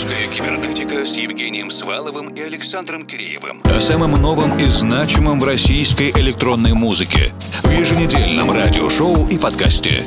Русская кибернетика с Евгением Сваловым и Александром Киреевым. О самом новом и значимом в российской электронной музыке. В еженедельном радиошоу и подкасте.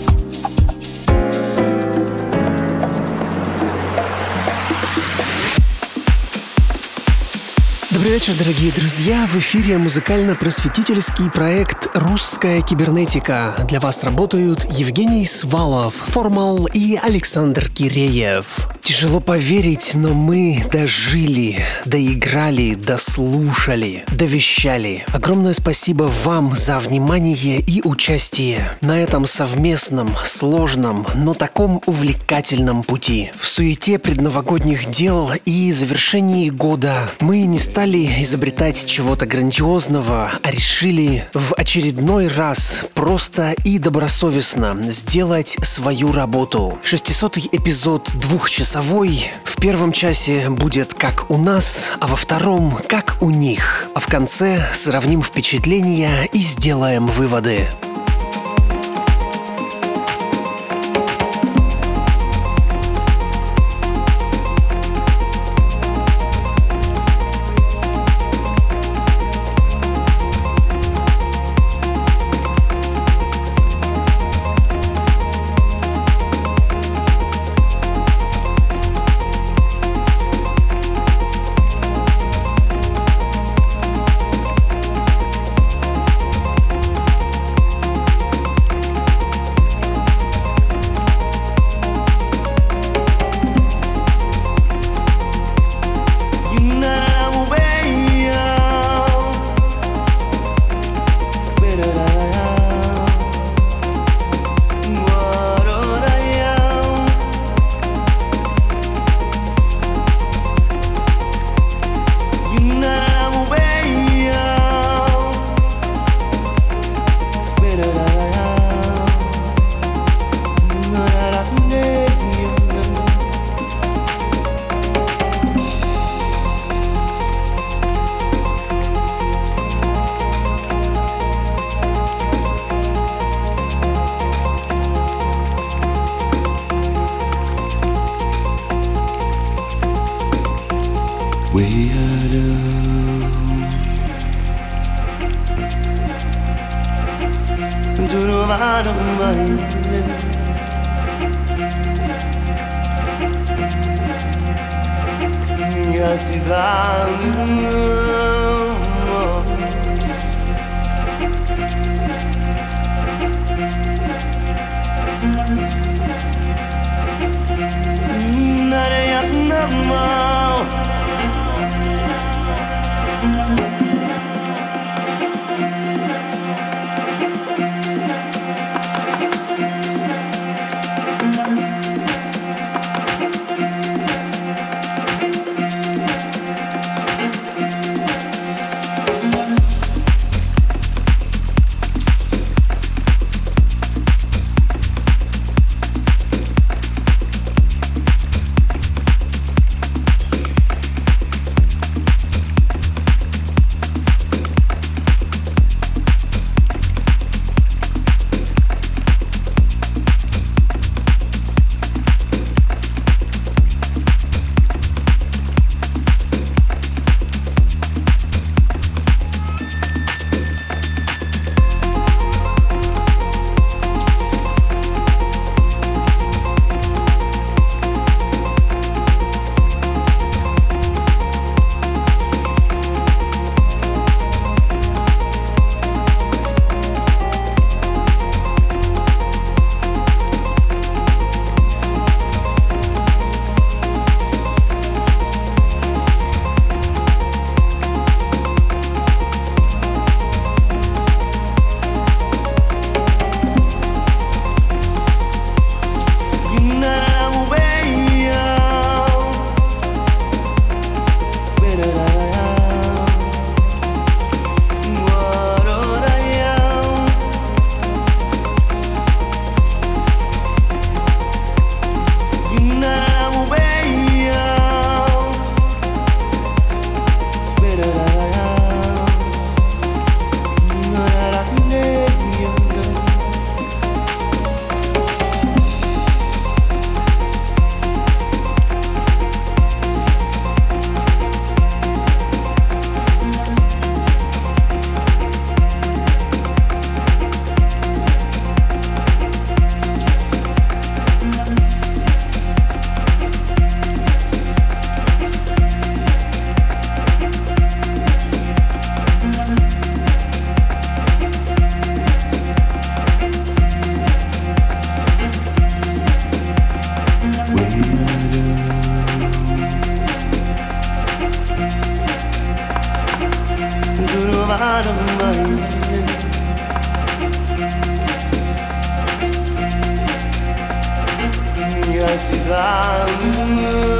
Добрый вечер, дорогие друзья! В эфире музыкально-просветительский проект «Русская кибернетика». Для вас работают Евгений Свалов, Формал и Александр Киреев. Тяжело поверить, но мы дожили, доиграли, дослушали, довещали. Огромное спасибо вам за внимание и участие на этом совместном, сложном, но таком увлекательном пути. В суете предновогодних дел и завершении года мы не стали изобретать чего-то грандиозного, а решили в очередной раз просто и добросовестно сделать свою работу. 600 эпизод двухчасовой часовой в первом часе будет как у нас, а во втором как у них. А в конце сравним впечатления и сделаем выводы. around.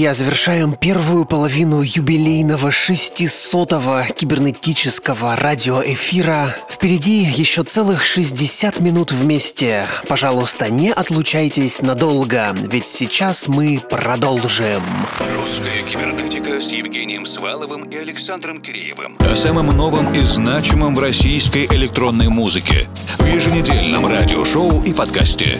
Друзья, завершаем первую половину юбилейного 600-го кибернетического радиоэфира. Впереди еще целых 60 минут вместе. Пожалуйста, не отлучайтесь надолго, ведь сейчас мы продолжим. Русская кибернетика с Евгением Сваловым и Александром Киреевым. О самом новом и значимом в российской электронной музыке. В еженедельном радиошоу и подкасте.